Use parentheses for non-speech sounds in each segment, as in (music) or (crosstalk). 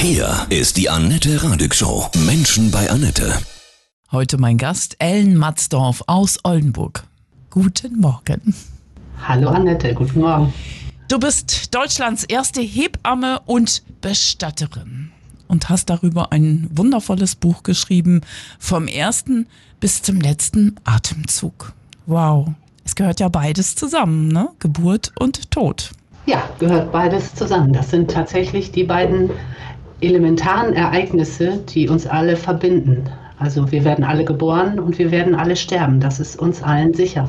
Hier ist die Annette Radig Show. Menschen bei Annette. Heute mein Gast Ellen Matzdorf aus Oldenburg. Guten Morgen. Hallo Annette, guten Morgen. Du bist Deutschlands erste Hebamme und Bestatterin und hast darüber ein wundervolles Buch geschrieben, vom ersten bis zum letzten Atemzug. Wow, es gehört ja beides zusammen, ne? Geburt und Tod. Ja, gehört beides zusammen. Das sind tatsächlich die beiden elementaren Ereignisse, die uns alle verbinden. Also wir werden alle geboren und wir werden alle sterben. Das ist uns allen sicher.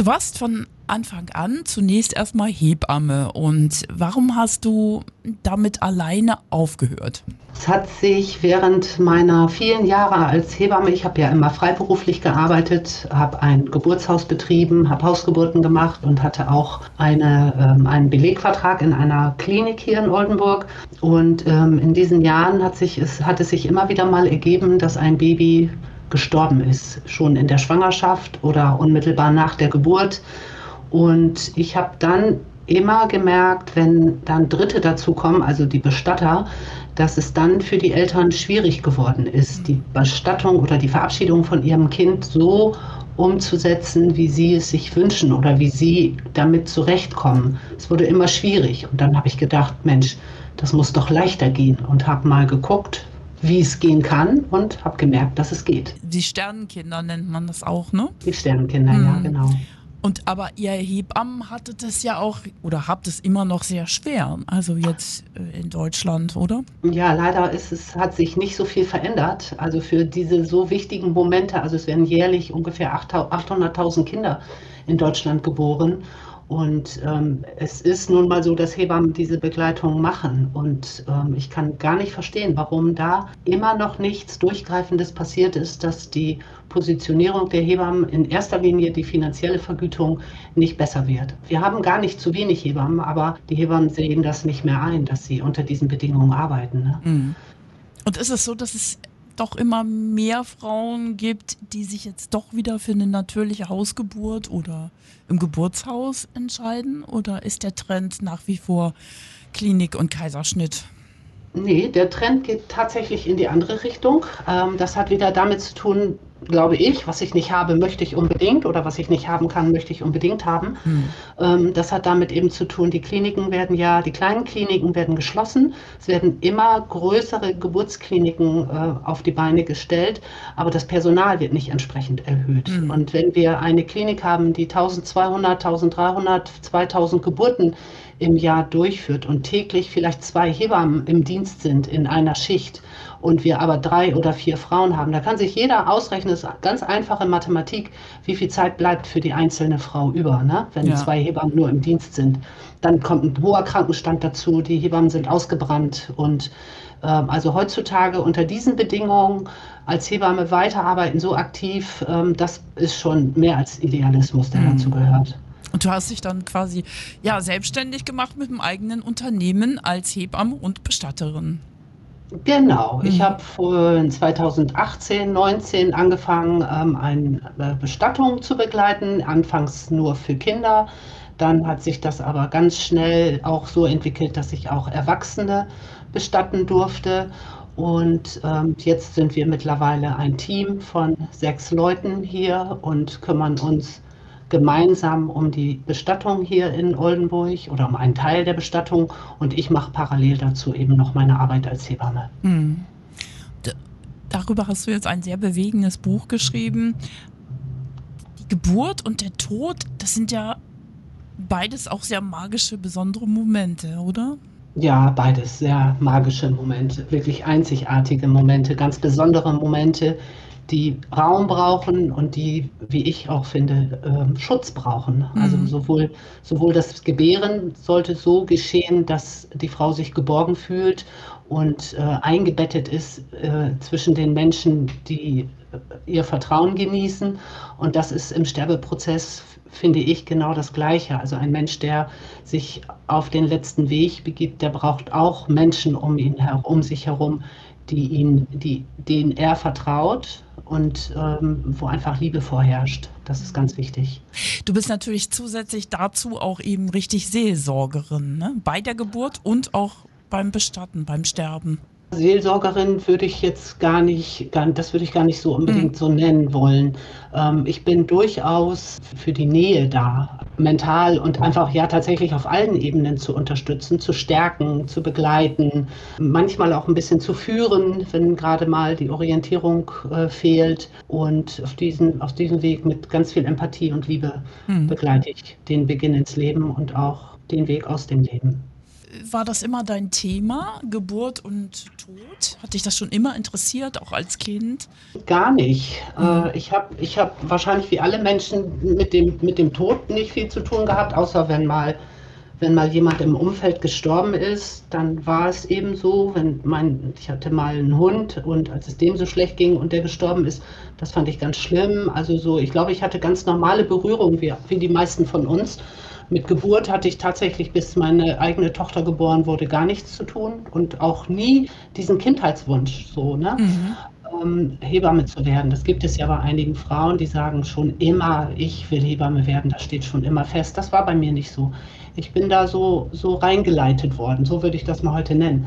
Du warst von Anfang an zunächst erstmal Hebamme. Und warum hast du damit alleine aufgehört? Es hat sich während meiner vielen Jahre als Hebamme, ich habe ja immer freiberuflich gearbeitet, habe ein Geburtshaus betrieben, habe Hausgeburten gemacht und hatte auch eine, ähm, einen Belegvertrag in einer Klinik hier in Oldenburg. Und ähm, in diesen Jahren hat, sich, es, hat es sich immer wieder mal ergeben, dass ein Baby gestorben ist, schon in der Schwangerschaft oder unmittelbar nach der Geburt. Und ich habe dann immer gemerkt, wenn dann Dritte dazukommen, also die Bestatter, dass es dann für die Eltern schwierig geworden ist, die Bestattung oder die Verabschiedung von ihrem Kind so umzusetzen, wie sie es sich wünschen oder wie sie damit zurechtkommen. Es wurde immer schwierig. Und dann habe ich gedacht, Mensch, das muss doch leichter gehen und habe mal geguckt, wie es gehen kann und habe gemerkt, dass es geht. Die Sternenkinder nennt man das auch, ne? Die Sternenkinder, mhm. ja, genau. Und aber ihr Hebammen hattet es ja auch oder habt es immer noch sehr schwer, also jetzt äh, in Deutschland, oder? Ja, leider ist es, hat sich nicht so viel verändert. Also für diese so wichtigen Momente, also es werden jährlich ungefähr 800.000 Kinder in Deutschland geboren. Und ähm, es ist nun mal so, dass Hebammen diese Begleitung machen. Und ähm, ich kann gar nicht verstehen, warum da immer noch nichts Durchgreifendes passiert ist, dass die Positionierung der Hebammen in erster Linie die finanzielle Vergütung nicht besser wird. Wir haben gar nicht zu wenig Hebammen, aber die Hebammen sehen das nicht mehr ein, dass sie unter diesen Bedingungen arbeiten. Ne? Mhm. Und ist es so, dass es doch immer mehr Frauen gibt, die sich jetzt doch wieder für eine natürliche Hausgeburt oder im Geburtshaus entscheiden? Oder ist der Trend nach wie vor Klinik und Kaiserschnitt? Nee, der Trend geht tatsächlich in die andere Richtung. Ähm, das hat wieder damit zu tun, glaube ich, was ich nicht habe, möchte ich unbedingt oder was ich nicht haben kann, möchte ich unbedingt haben. Hm. das hat damit eben zu tun, die Kliniken werden ja, die kleinen Kliniken werden geschlossen. Es werden immer größere Geburtskliniken äh, auf die Beine gestellt, aber das Personal wird nicht entsprechend erhöht. Hm. Und wenn wir eine Klinik haben, die 1200, 1300, 2000 Geburten im Jahr durchführt und täglich vielleicht zwei Hebammen im Dienst sind in einer Schicht und wir aber drei oder vier Frauen haben, da kann sich jeder ausrechnen, das ist ganz einfache Mathematik, wie viel Zeit bleibt für die einzelne Frau über, ne? wenn ja. zwei Hebammen nur im Dienst sind. Dann kommt ein hoher Krankenstand dazu, die Hebammen sind ausgebrannt und ähm, also heutzutage unter diesen Bedingungen als Hebamme weiterarbeiten, so aktiv, ähm, das ist schon mehr als Idealismus, der mhm. dazu gehört. Und du hast dich dann quasi ja selbstständig gemacht mit dem eigenen Unternehmen als Hebamme und Bestatterin. Genau, ich habe 2018, 19 angefangen, ähm, eine äh, Bestattung zu begleiten, anfangs nur für Kinder. Dann hat sich das aber ganz schnell auch so entwickelt, dass ich auch Erwachsene bestatten durfte. Und ähm, jetzt sind wir mittlerweile ein Team von sechs Leuten hier und kümmern uns gemeinsam um die Bestattung hier in Oldenburg oder um einen Teil der Bestattung und ich mache parallel dazu eben noch meine Arbeit als Hebamme. Mhm. Darüber hast du jetzt ein sehr bewegendes Buch geschrieben. Die Geburt und der Tod, das sind ja beides auch sehr magische, besondere Momente, oder? Ja, beides sehr magische Momente, wirklich einzigartige Momente, ganz besondere Momente, die Raum brauchen und die, wie ich auch finde, äh, Schutz brauchen. Also mhm. sowohl, sowohl das Gebären sollte so geschehen, dass die Frau sich geborgen fühlt und äh, eingebettet ist äh, zwischen den Menschen, die äh, ihr Vertrauen genießen. Und das ist im Sterbeprozess, finde ich, genau das Gleiche. Also ein Mensch, der sich auf den letzten Weg begibt, der braucht auch Menschen um ihn herum, um sich herum, die ihn, die, denen er vertraut und ähm, wo einfach Liebe vorherrscht. Das ist ganz wichtig. Du bist natürlich zusätzlich dazu auch eben richtig Seelsorgerin, ne? bei der Geburt und auch beim Bestatten, beim Sterben? Seelsorgerin würde ich jetzt gar nicht, gar, das würde ich gar nicht so unbedingt so nennen wollen. Ähm, ich bin durchaus für die Nähe da, mental und einfach ja tatsächlich auf allen Ebenen zu unterstützen, zu stärken, zu begleiten, manchmal auch ein bisschen zu führen, wenn gerade mal die Orientierung äh, fehlt. Und auf diesen, auf diesem Weg mit ganz viel Empathie und Liebe Hm. begleite ich den Beginn ins Leben und auch den Weg aus dem Leben. War das immer dein Thema, Geburt und Tod? Hat dich das schon immer interessiert, auch als Kind? Gar nicht. Äh, ich habe ich hab wahrscheinlich wie alle Menschen mit dem, mit dem Tod nicht viel zu tun gehabt, außer wenn mal, wenn mal jemand im Umfeld gestorben ist, dann war es eben so. Wenn mein, ich hatte mal einen Hund und als es dem so schlecht ging und der gestorben ist, das fand ich ganz schlimm. Also so, ich glaube, ich hatte ganz normale Berührungen, wie, wie die meisten von uns. Mit Geburt hatte ich tatsächlich, bis meine eigene Tochter geboren wurde, gar nichts zu tun und auch nie diesen Kindheitswunsch so, ne? ähm, Hebamme zu werden. Das gibt es ja bei einigen Frauen, die sagen schon immer, ich will Hebamme werden, das steht schon immer fest. Das war bei mir nicht so. Ich bin da so, so reingeleitet worden, so würde ich das mal heute nennen.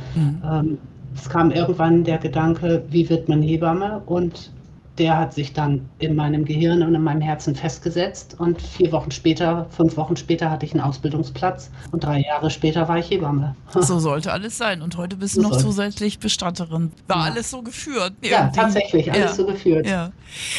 Ähm, es kam irgendwann der Gedanke, wie wird man Hebamme? Und der hat sich dann in meinem Gehirn und in meinem Herzen festgesetzt. Und vier Wochen später, fünf Wochen später hatte ich einen Ausbildungsplatz und drei Jahre später war ich Hebamme. (laughs) So sollte alles sein. Und heute bist du So noch soll- zusätzlich Bestatterin. War Ja. alles so geführt. Ja, irgendwie. tatsächlich, alles Ja. so geführt. Ja.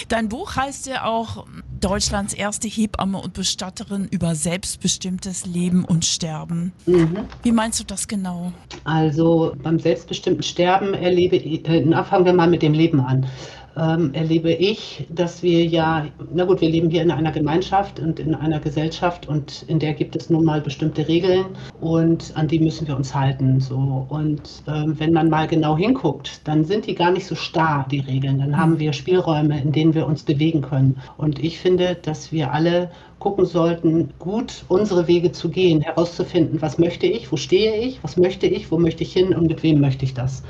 Dein Buch heißt ja auch Deutschlands erste Hebamme und Bestatterin über selbstbestimmtes Leben und Sterben. Mhm. Wie meinst du das genau? Also beim selbstbestimmten Sterben erlebe ich, äh, na, fangen wir mal mit dem Leben an. Ähm, erlebe ich, dass wir ja, na gut, wir leben hier in einer Gemeinschaft und in einer Gesellschaft und in der gibt es nun mal bestimmte Regeln und an die müssen wir uns halten. So. Und ähm, wenn man mal genau hinguckt, dann sind die gar nicht so starr, die Regeln. Dann haben wir Spielräume, in denen wir uns bewegen können. Und ich finde, dass wir alle gucken sollten, gut unsere Wege zu gehen, herauszufinden, was möchte ich, wo stehe ich, was möchte ich, wo möchte ich hin und mit wem möchte ich das.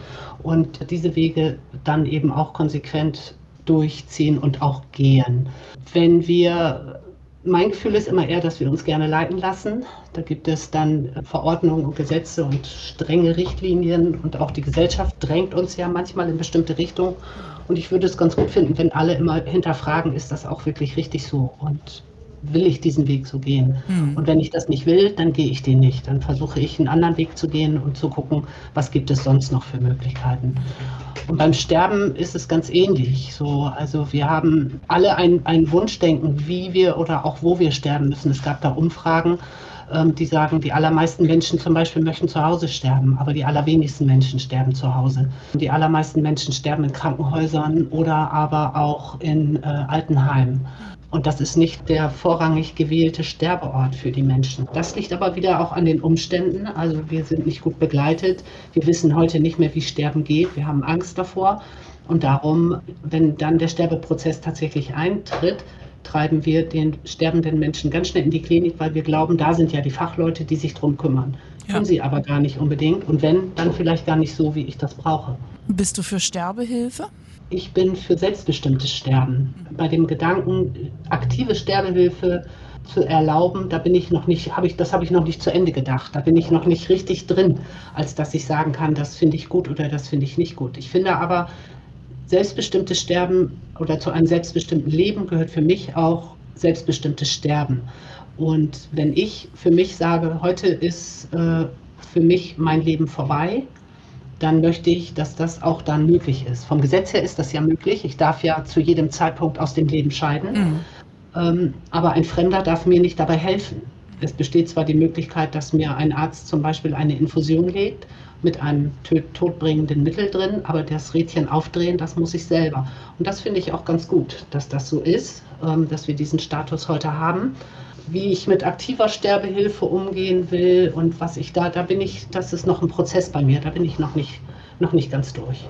Und diese Wege dann eben auch konsequent durchziehen und auch gehen. Wenn wir mein Gefühl ist immer eher, dass wir uns gerne leiten lassen. Da gibt es dann Verordnungen und Gesetze und strenge Richtlinien und auch die Gesellschaft drängt uns ja manchmal in bestimmte Richtungen. Und ich würde es ganz gut finden, wenn alle immer hinterfragen, ist das auch wirklich richtig so und will ich diesen Weg so gehen? Hm. Und wenn ich das nicht will, dann gehe ich den nicht. Dann versuche ich einen anderen Weg zu gehen und zu gucken, was gibt es sonst noch für Möglichkeiten. Und beim Sterben ist es ganz ähnlich. So, also wir haben alle ein, ein Wunschdenken, wie wir oder auch wo wir sterben müssen. Es gab da Umfragen, ähm, die sagen, die allermeisten Menschen zum Beispiel möchten zu Hause sterben, aber die allerwenigsten Menschen sterben zu Hause. Die allermeisten Menschen sterben in Krankenhäusern oder aber auch in äh, Altenheimen. Und das ist nicht der vorrangig gewählte Sterbeort für die Menschen. Das liegt aber wieder auch an den Umständen. Also wir sind nicht gut begleitet. Wir wissen heute nicht mehr, wie Sterben geht. Wir haben Angst davor. Und darum, wenn dann der Sterbeprozess tatsächlich eintritt, treiben wir den sterbenden Menschen ganz schnell in die Klinik, weil wir glauben, da sind ja die Fachleute, die sich drum kümmern. Ja. Tun sie aber gar nicht unbedingt. Und wenn, dann vielleicht gar nicht so, wie ich das brauche. Bist du für Sterbehilfe? Ich bin für selbstbestimmtes Sterben. Bei dem Gedanken, aktive Sterbehilfe zu erlauben, da bin ich noch nicht, habe ich, das habe ich noch nicht zu Ende gedacht. Da bin ich noch nicht richtig drin, als dass ich sagen kann, das finde ich gut oder das finde ich nicht gut. Ich finde aber, selbstbestimmtes Sterben oder zu einem selbstbestimmten Leben gehört für mich auch selbstbestimmtes Sterben. Und wenn ich für mich sage, heute ist äh, für mich mein Leben vorbei, dann möchte ich, dass das auch dann möglich ist. Vom Gesetz her ist das ja möglich. Ich darf ja zu jedem Zeitpunkt aus dem Leben scheiden. Mhm. Ähm, aber ein Fremder darf mir nicht dabei helfen. Es besteht zwar die Möglichkeit, dass mir ein Arzt zum Beispiel eine Infusion legt mit einem todbringenden Mittel drin, aber das Rädchen aufdrehen, das muss ich selber. Und das finde ich auch ganz gut, dass das so ist, ähm, dass wir diesen Status heute haben. Wie ich mit aktiver Sterbehilfe umgehen will und was ich da, da bin ich, das ist noch ein Prozess bei mir, da bin ich noch nicht, noch nicht ganz durch.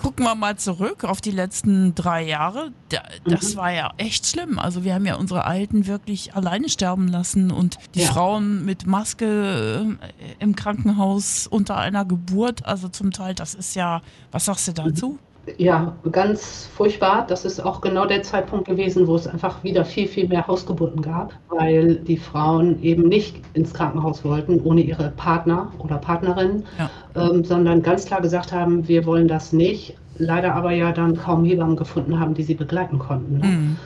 Gucken wir mal zurück auf die letzten drei Jahre. Da, das Mhm. war ja echt schlimm. Also wir haben ja unsere Alten wirklich alleine sterben lassen und die Ja. Frauen mit Maske äh, im Krankenhaus unter einer Geburt. Also zum Teil, das ist ja, was sagst du dazu? Ja, ganz furchtbar. Das ist auch genau der Zeitpunkt gewesen, wo es einfach wieder viel, viel mehr Hausgeburten gab, weil die Frauen eben nicht ins Krankenhaus wollten ohne ihre Partner oder Partnerin, Ja. ähm, sondern ganz klar gesagt haben, wir wollen das nicht. Leider aber ja dann kaum Hebammen gefunden haben, die sie begleiten konnten. Ne? Mhm.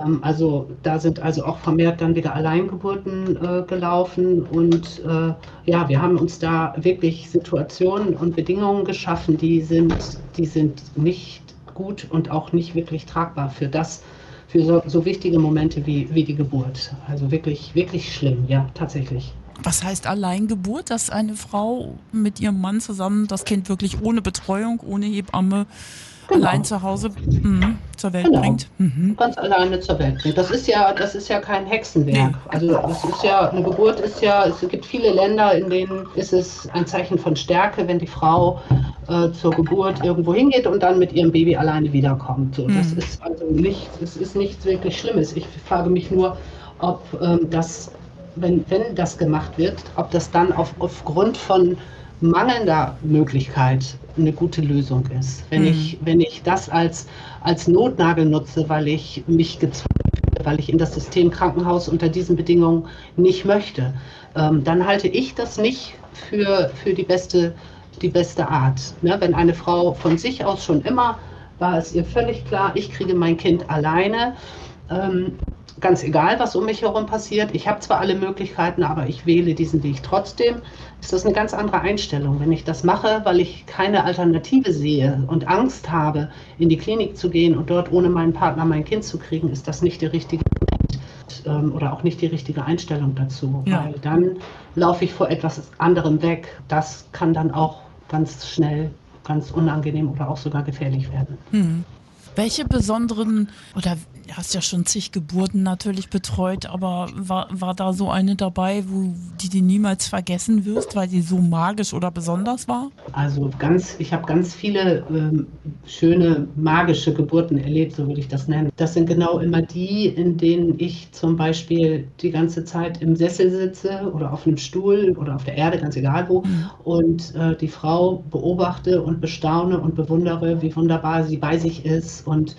Ähm, also da sind also auch vermehrt dann wieder Alleingeburten äh, gelaufen und äh, ja, wir haben uns da wirklich Situationen und Bedingungen geschaffen, die sind, die sind nicht gut und auch nicht wirklich tragbar für das, für so, so wichtige Momente wie, wie die Geburt. Also wirklich, wirklich schlimm, ja, tatsächlich. Was heißt Alleingeburt, dass eine Frau mit ihrem Mann zusammen das Kind wirklich ohne Betreuung, ohne Hebamme, Genau. allein zu Hause mhm, zur Welt Genau. bringt? Mhm. ganz alleine zur Welt bringt. Das ist ja, das ist ja kein Hexenwerk. Nee. Also das ist ja, eine Geburt ist ja, es gibt viele Länder, in denen ist es ein Zeichen von Stärke, wenn die Frau äh, zur Geburt irgendwo hingeht und dann mit ihrem Baby alleine wiederkommt. So, das Mhm. ist also nicht, es ist nichts wirklich Schlimmes. Ich frage mich nur, ob ähm, das, wenn, wenn das gemacht wird, ob das dann auf, aufgrund von mangelnder Möglichkeit eine gute Lösung ist. Wenn, Mhm. ich, wenn ich das als, als Notnagel nutze, weil ich mich gezwungen fühle, weil ich in das System Krankenhaus unter diesen Bedingungen nicht möchte, ähm, dann halte ich das nicht für, für die, beste, die beste Art. Ne? Wenn eine Frau von sich aus schon immer war es ihr völlig klar, ich kriege mein Kind alleine. Ähm, ganz egal, was um mich herum passiert. Ich habe zwar alle Möglichkeiten, aber ich wähle diesen Weg trotzdem. Ist das eine ganz andere Einstellung. Wenn ich das mache, weil ich keine Alternative sehe und Angst habe, in die Klinik zu gehen und dort ohne meinen Partner mein Kind zu kriegen, ist das nicht der richtige Moment ähm, oder auch nicht die richtige Einstellung dazu. Ja. Weil dann laufe ich vor etwas anderem weg. Das kann dann auch ganz schnell ganz unangenehm oder auch sogar gefährlich werden. Mhm. Welche besonderen, oder du hast ja schon zig Geburten natürlich betreut, aber war, war da so eine dabei, wo die du niemals vergessen wirst, weil sie so magisch oder besonders war? Also ganz, ich habe ganz viele ähm, schöne magische Geburten erlebt, so würde ich das nennen. Das sind genau immer die, in denen ich zum Beispiel die ganze Zeit im Sessel sitze oder auf einem Stuhl oder auf der Erde, ganz egal wo, Mhm. und äh, die Frau beobachte und bestaune und bewundere, wie wunderbar sie bei sich ist und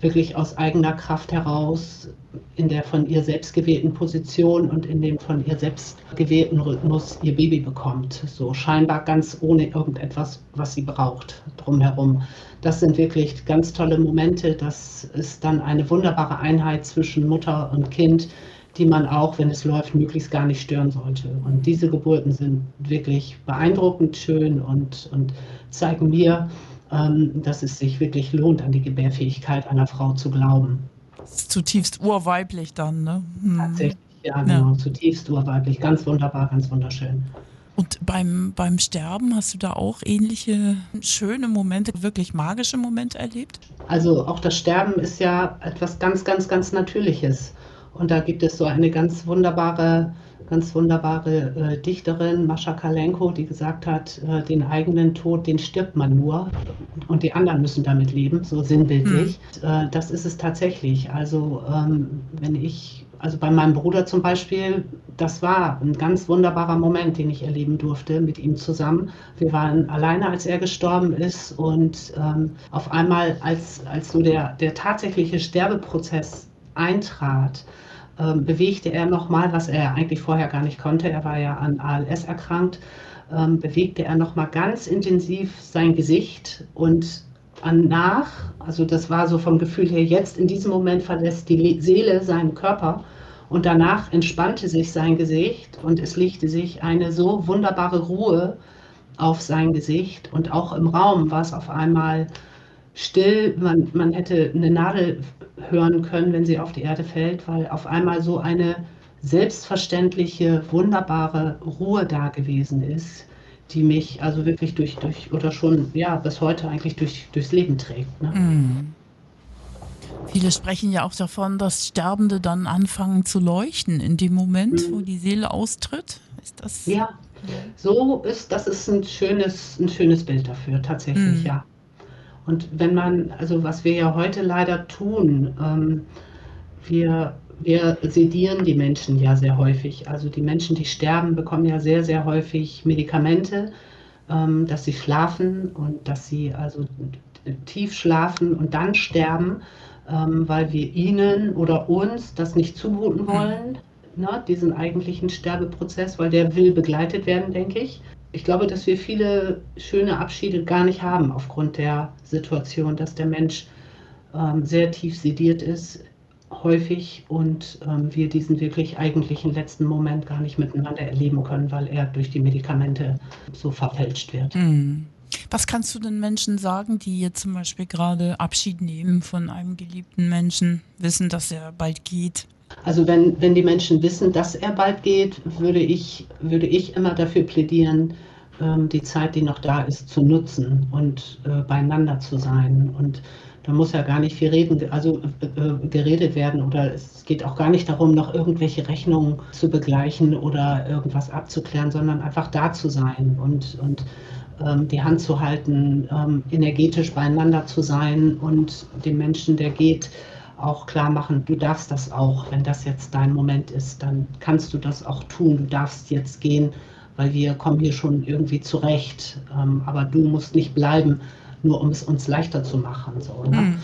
wirklich aus eigener Kraft heraus in der von ihr selbst gewählten Position und in dem von ihr selbst gewählten Rhythmus ihr Baby bekommt. So scheinbar ganz ohne irgendetwas, was sie braucht drumherum. Das sind wirklich ganz tolle Momente. Das ist dann eine wunderbare Einheit zwischen Mutter und Kind, die man auch, wenn es läuft, möglichst gar nicht stören sollte. Und diese Geburten sind wirklich beeindruckend schön und, und zeigen mir, dass es sich wirklich lohnt, an die Gebärfähigkeit einer Frau zu glauben. Das ist zutiefst urweiblich dann, ne? Mhm. Tatsächlich, ja, genau, zutiefst urweiblich. Ganz wunderbar, ganz wunderschön. Und beim, beim Sterben hast du da auch ähnliche schöne Momente, wirklich magische Momente erlebt? Also auch das Sterben ist ja etwas ganz, ganz, ganz Natürliches. Und da gibt es so eine ganz wunderbare, ganz wunderbare äh, Dichterin, Mascha Kalenko, die gesagt hat, äh, den eigenen Tod, den stirbt man nur und die anderen müssen damit leben, so sinnbildlich. Äh, das ist es tatsächlich. Also ähm, wenn ich, also bei meinem Bruder zum Beispiel, das war ein ganz wunderbarer Moment, den ich erleben durfte mit ihm zusammen. Wir waren alleine, als er gestorben ist und ähm, auf einmal, als, als so der, der tatsächliche Sterbeprozess eintrat, ähm, bewegte er nochmal, was er eigentlich vorher gar nicht konnte. Er war ja an ALS erkrankt. Ähm, bewegte er nochmal ganz intensiv sein Gesicht und nach, also das war so vom Gefühl her, jetzt in diesem Moment verlässt die Le Seele seinen Körper und danach entspannte sich sein Gesicht und es legte sich eine so wunderbare Ruhe auf sein Gesicht und auch im Raum war es auf einmal still. Man, man hätte eine Nadel hören können, wenn sie auf die Erde fällt, weil auf einmal so eine selbstverständliche, wunderbare Ruhe da gewesen ist, die mich also wirklich durch, durch oder schon, ja, bis heute eigentlich durch, durchs Leben trägt. Ne? Mhm. Viele sprechen ja auch davon, dass Sterbende dann anfangen zu leuchten in dem Moment, Mhm. wo die Seele austritt. Ist das? Ja, so ist, das ist ein schönes, ein schönes Bild dafür, tatsächlich, Mhm. ja. Und wenn man, also was wir ja heute leider tun, ähm, wir, wir sedieren die Menschen ja sehr häufig. Also die Menschen, die sterben, bekommen ja sehr, sehr häufig Medikamente, ähm, dass sie schlafen und dass sie also tief schlafen und dann sterben, ähm, weil wir ihnen oder uns das nicht zumuten mhm. wollen, ne, diesen eigentlichen Sterbeprozess, weil der will begleitet werden, denke ich. Ich glaube, dass wir viele schöne Abschiede gar nicht haben aufgrund der Situation, dass der Mensch ähm, sehr tief sediert ist, häufig und ähm, wir diesen wirklich eigentlichen letzten Moment gar nicht miteinander erleben können, weil er durch die Medikamente so verfälscht wird. Mhm. Was kannst du den Menschen sagen, die jetzt zum Beispiel gerade Abschied nehmen von einem geliebten Menschen, wissen, dass er bald geht? Also wenn, wenn die Menschen wissen, dass er bald geht, würde ich, würde ich immer dafür plädieren, ähm, die Zeit, die noch da ist, zu nutzen und äh, beieinander zu sein. Und da muss ja gar nicht viel reden, also äh, äh, geredet werden oder es geht auch gar nicht darum, noch irgendwelche Rechnungen zu begleichen oder irgendwas abzuklären, sondern einfach da zu sein und, und ähm, die Hand zu halten, ähm, energetisch beieinander zu sein und dem Menschen, der geht, auch klar machen, du darfst das auch, wenn das jetzt dein Moment ist, dann kannst du das auch tun, du darfst jetzt gehen, weil wir kommen hier schon irgendwie zurecht, ähm, aber du musst nicht bleiben, nur um es uns leichter zu machen. So, ne? mhm.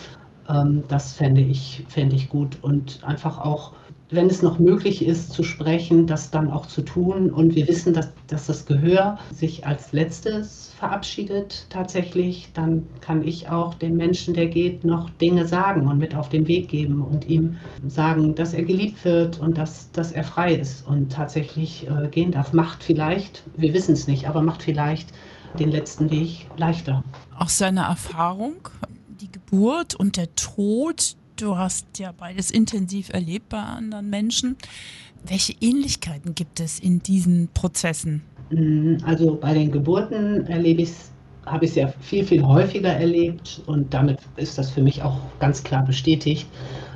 ähm, das fände ich, fände ich gut und einfach auch wenn es noch möglich ist zu sprechen, das dann auch zu tun. Und wir wissen, dass, dass das Gehör sich als letztes verabschiedet tatsächlich. Dann kann ich auch dem Menschen, der geht, noch Dinge sagen und mit auf den Weg geben und ihm sagen, dass er geliebt wird und dass, dass er frei ist und tatsächlich äh, gehen darf. Macht vielleicht, wir wissen es nicht, aber macht vielleicht den letzten Weg leichter. Aus seiner Erfahrung, die Geburt und der Tod, Du hast ja beides intensiv erlebt bei anderen Menschen. Welche Ähnlichkeiten gibt es in diesen Prozessen? Mm, also bei den Geburten erlebe ich habe ich es ja viel, viel häufiger erlebt und damit ist das für mich auch ganz klar bestätigt,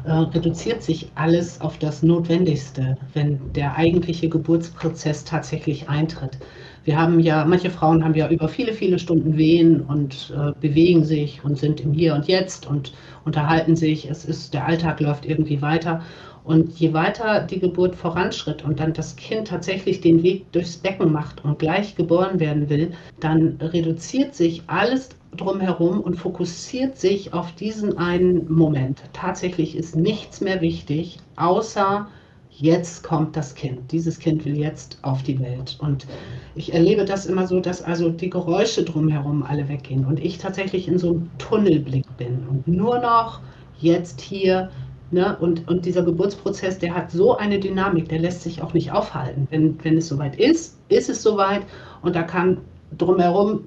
äh, reduziert sich alles auf das Notwendigste, wenn der eigentliche Geburtsprozess tatsächlich eintritt. Wir haben ja, manche Frauen haben ja über viele, viele Stunden Wehen und äh, bewegen sich und sind im Hier und Jetzt und unterhalten sich. Es ist, der Alltag läuft irgendwie weiter. Und je weiter die Geburt voranschritt und dann das Kind tatsächlich den Weg durchs Becken macht und gleich geboren werden will, dann reduziert sich alles drumherum und fokussiert sich auf diesen einen Moment. Tatsächlich ist nichts mehr wichtig, außer jetzt kommt das Kind. Dieses Kind will jetzt auf die Welt. Und ich erlebe das immer so, dass also die Geräusche drumherum alle weggehen und ich tatsächlich in so einem Tunnelblick bin und nur noch jetzt hier. Ne? Und, und dieser Geburtsprozess, der hat so eine Dynamik, der lässt sich auch nicht aufhalten. Wenn, wenn es soweit ist, ist es soweit und da kann drumherum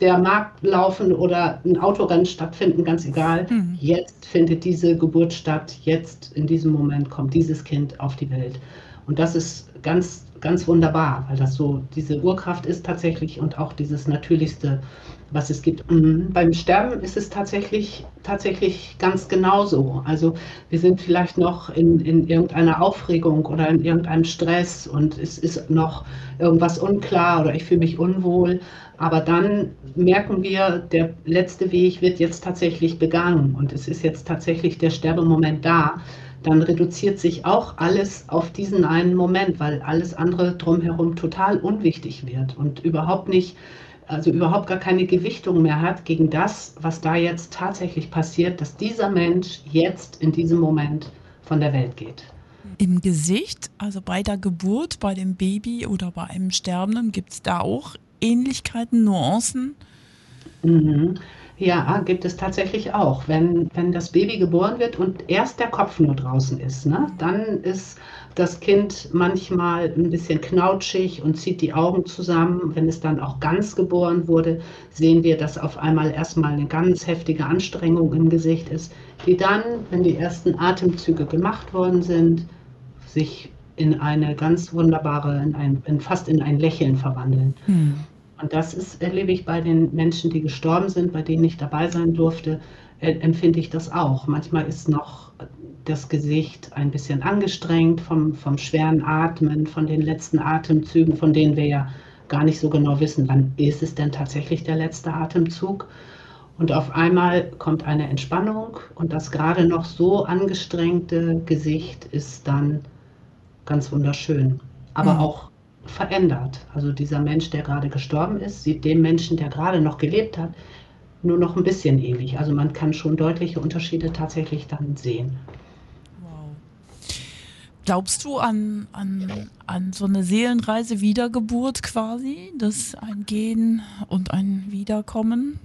der Markt laufen oder ein Autorennen stattfinden, ganz egal. Mhm. Jetzt findet diese Geburt statt, jetzt in diesem Moment kommt dieses Kind auf die Welt. Und das ist ganz, ganz wunderbar, weil das so diese Urkraft ist tatsächlich und auch dieses Natürlichste, was es gibt. Mhm. Beim Sterben ist es tatsächlich, tatsächlich ganz genauso. Also wir sind vielleicht noch in, in irgendeiner Aufregung oder in irgendeinem Stress und es ist noch irgendwas unklar oder ich fühle mich unwohl. Aber dann merken wir, der letzte Weg wird jetzt tatsächlich begangen und es ist jetzt tatsächlich der Sterbemoment da. Dann reduziert sich auch alles auf diesen einen Moment, weil alles andere drumherum total unwichtig wird und überhaupt nicht, also überhaupt gar keine Gewichtung mehr hat gegen das, was da jetzt tatsächlich passiert, dass dieser Mensch jetzt in diesem Moment von der Welt geht. Im Gesicht, also bei der Geburt, bei dem Baby oder bei einem Sterbenden, gibt es da auch Ähnlichkeiten, Nuancen? Mhm. Ja, gibt es tatsächlich auch. Wenn, wenn das Baby geboren wird und erst der Kopf nur draußen ist, ne, dann ist das Kind manchmal ein bisschen knautschig und zieht die Augen zusammen. Wenn es dann auch ganz geboren wurde, sehen wir, dass auf einmal erstmal eine ganz heftige Anstrengung im Gesicht ist, die dann, wenn die ersten Atemzüge gemacht worden sind, sich in eine ganz wunderbare, in ein, in fast in ein Lächeln verwandeln. Hm. Und das ist, erlebe ich bei den Menschen, die gestorben sind, bei denen ich dabei sein durfte, äh, empfinde ich das auch. Manchmal ist noch das Gesicht ein bisschen angestrengt vom, vom schweren Atmen, von den letzten Atemzügen, von denen wir ja gar nicht so genau wissen, wann ist es denn tatsächlich der letzte Atemzug. Und auf einmal kommt eine Entspannung und das gerade noch so angestrengte Gesicht ist dann ganz wunderschön. Aber mhm. auch verändert. Also dieser Mensch, der gerade gestorben ist, sieht dem Menschen, der gerade noch gelebt hat, nur noch ein bisschen ewig. Also man kann schon deutliche Unterschiede tatsächlich dann sehen. Glaubst du an, an, an so eine Seelenreise Wiedergeburt quasi? Das ein Gehen und ein Wiederkommen?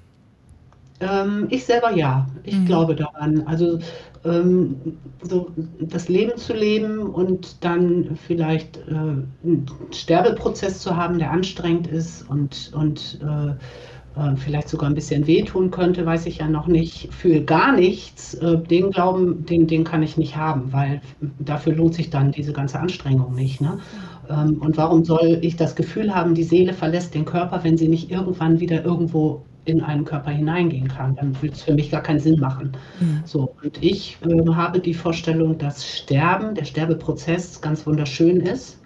Ähm, ich selber ja. Ich mhm. glaube daran. Also ähm, so das Leben zu leben und dann vielleicht äh, einen Sterbeprozess zu haben, der anstrengend ist und, und äh, äh, vielleicht sogar ein bisschen wehtun könnte, weiß ich ja noch nicht, für gar nichts, äh, den Glauben, den, den kann ich nicht haben, weil dafür lohnt sich dann diese ganze Anstrengung nicht. Ne? Ähm, und warum soll ich das Gefühl haben, die Seele verlässt den Körper, wenn sie nicht irgendwann wieder irgendwo in einen Körper hineingehen kann? Dann würde es für mich gar keinen Sinn machen. Mhm. So, und ich äh, habe die Vorstellung, dass Sterben, der Sterbeprozess ganz wunderschön ist,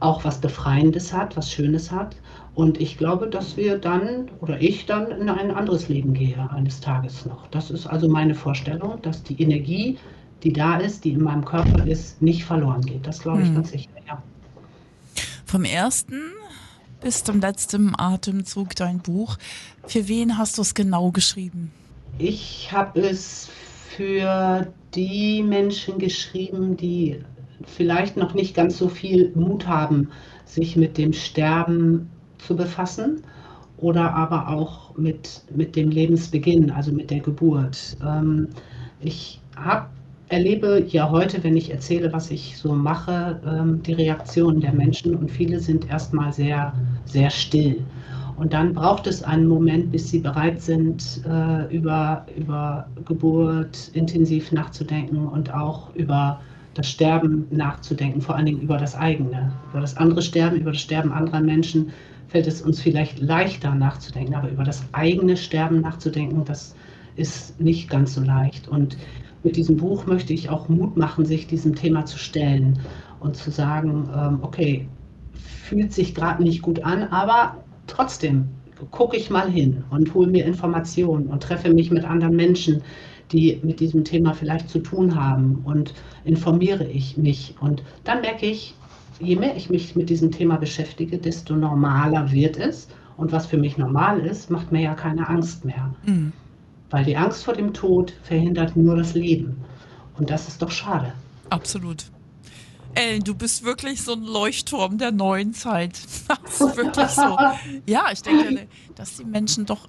auch was Befreiendes hat, was Schönes hat und ich glaube, dass wir dann oder ich dann in ein anderes Leben gehe eines Tages noch. Das ist also meine Vorstellung, dass die Energie, die da ist, die in meinem Körper ist, nicht verloren geht. Das glaube ich hm. ganz sicher, ja. Vom ersten bis zum letzten Atemzug dein Buch. Für wen hast du es genau geschrieben? Ich habe es für die Menschen geschrieben, die vielleicht noch nicht ganz so viel Mut haben, sich mit dem Sterben zu befassen oder aber auch mit, mit dem Lebensbeginn, also mit der Geburt. Ähm, ich hab, erlebe ja heute, wenn ich erzähle, was ich so mache, ähm, die Reaktionen der Menschen und viele sind erstmal sehr, sehr still. Und dann braucht es einen Moment, bis sie bereit sind, äh, über, über Geburt intensiv nachzudenken und auch über das Sterben nachzudenken, vor allen Dingen über das eigene, über das andere Sterben, über das Sterben anderer Menschen, fällt es uns vielleicht leichter nachzudenken, aber über das eigene Sterben nachzudenken, das ist nicht ganz so leicht. Und mit diesem Buch möchte ich auch Mut machen, sich diesem Thema zu stellen und zu sagen, ähm, okay, fühlt sich gerade nicht gut an, aber trotzdem gucke ich mal hin und hole mir Informationen und treffe mich mit anderen Menschen, die mit diesem Thema vielleicht zu tun haben und informiere ich mich. Und dann merke ich, je mehr ich mich mit diesem Thema beschäftige, desto normaler wird es. Und was für mich normal ist, macht mir ja keine Angst mehr. Mhm. Weil die Angst vor dem Tod verhindert nur das Leben. Und das ist doch schade. Absolut. Ellen, du bist wirklich so ein Leuchtturm der neuen Zeit. (laughs) Das ist wirklich so. Ja, ich denke, dass die Menschen doch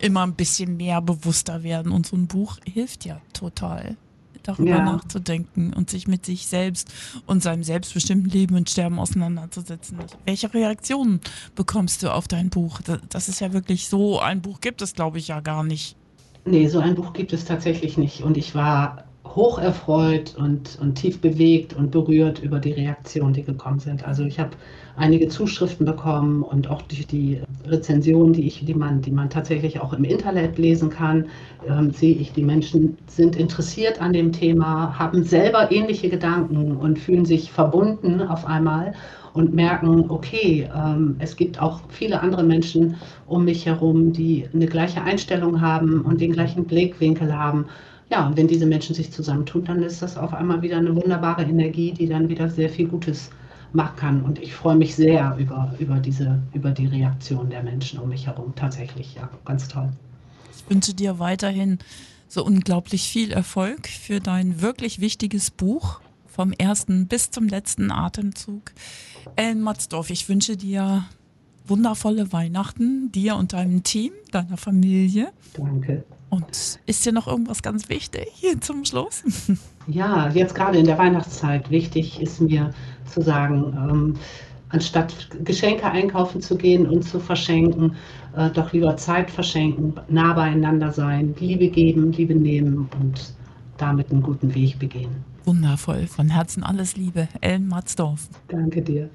immer ein bisschen mehr bewusster werden. Und so ein Buch hilft ja total darüber ja. nachzudenken und sich mit sich selbst und seinem selbstbestimmten Leben und Sterben auseinanderzusetzen. Welche Reaktionen bekommst du auf dein Buch? Das ist ja wirklich so, ein Buch gibt es, glaube ich, ja gar nicht. Nee, so ein Buch gibt es tatsächlich nicht. Und ich war hoch erfreut und, und tief bewegt und berührt über die Reaktionen, die gekommen sind. Also ich habe einige Zuschriften bekommen und auch durch die Rezensionen, die, ich, die, man, die man tatsächlich auch im Internet lesen kann, ähm, sehe ich, die Menschen sind interessiert an dem Thema, haben selber ähnliche Gedanken und fühlen sich verbunden auf einmal und merken, okay, ähm, es gibt auch viele andere Menschen um mich herum, die eine gleiche Einstellung haben und den gleichen Blickwinkel haben ja, und wenn diese Menschen sich zusammentun, dann ist das auf einmal wieder eine wunderbare Energie, die dann wieder sehr viel Gutes machen kann. Und ich freue mich sehr über, über, diese, über die Reaktion der Menschen um mich herum. Tatsächlich, ja, ganz toll. Ich wünsche dir weiterhin so unglaublich viel Erfolg für dein wirklich wichtiges Buch vom ersten bis zum letzten Atemzug. Ellen Matzdorf, ich wünsche dir wundervolle Weihnachten, dir und deinem Team, deiner Familie. Danke. Und ist dir noch irgendwas ganz wichtig hier zum Schluss? (laughs) Ja, jetzt gerade in der Weihnachtszeit wichtig ist mir zu sagen, ähm, anstatt Geschenke einkaufen zu gehen und zu verschenken, äh, doch lieber Zeit verschenken, nah beieinander sein, Liebe geben, Liebe nehmen und damit einen guten Weg begehen. Wundervoll. Von Herzen alles Liebe. Ellen Matzdorf. Danke dir.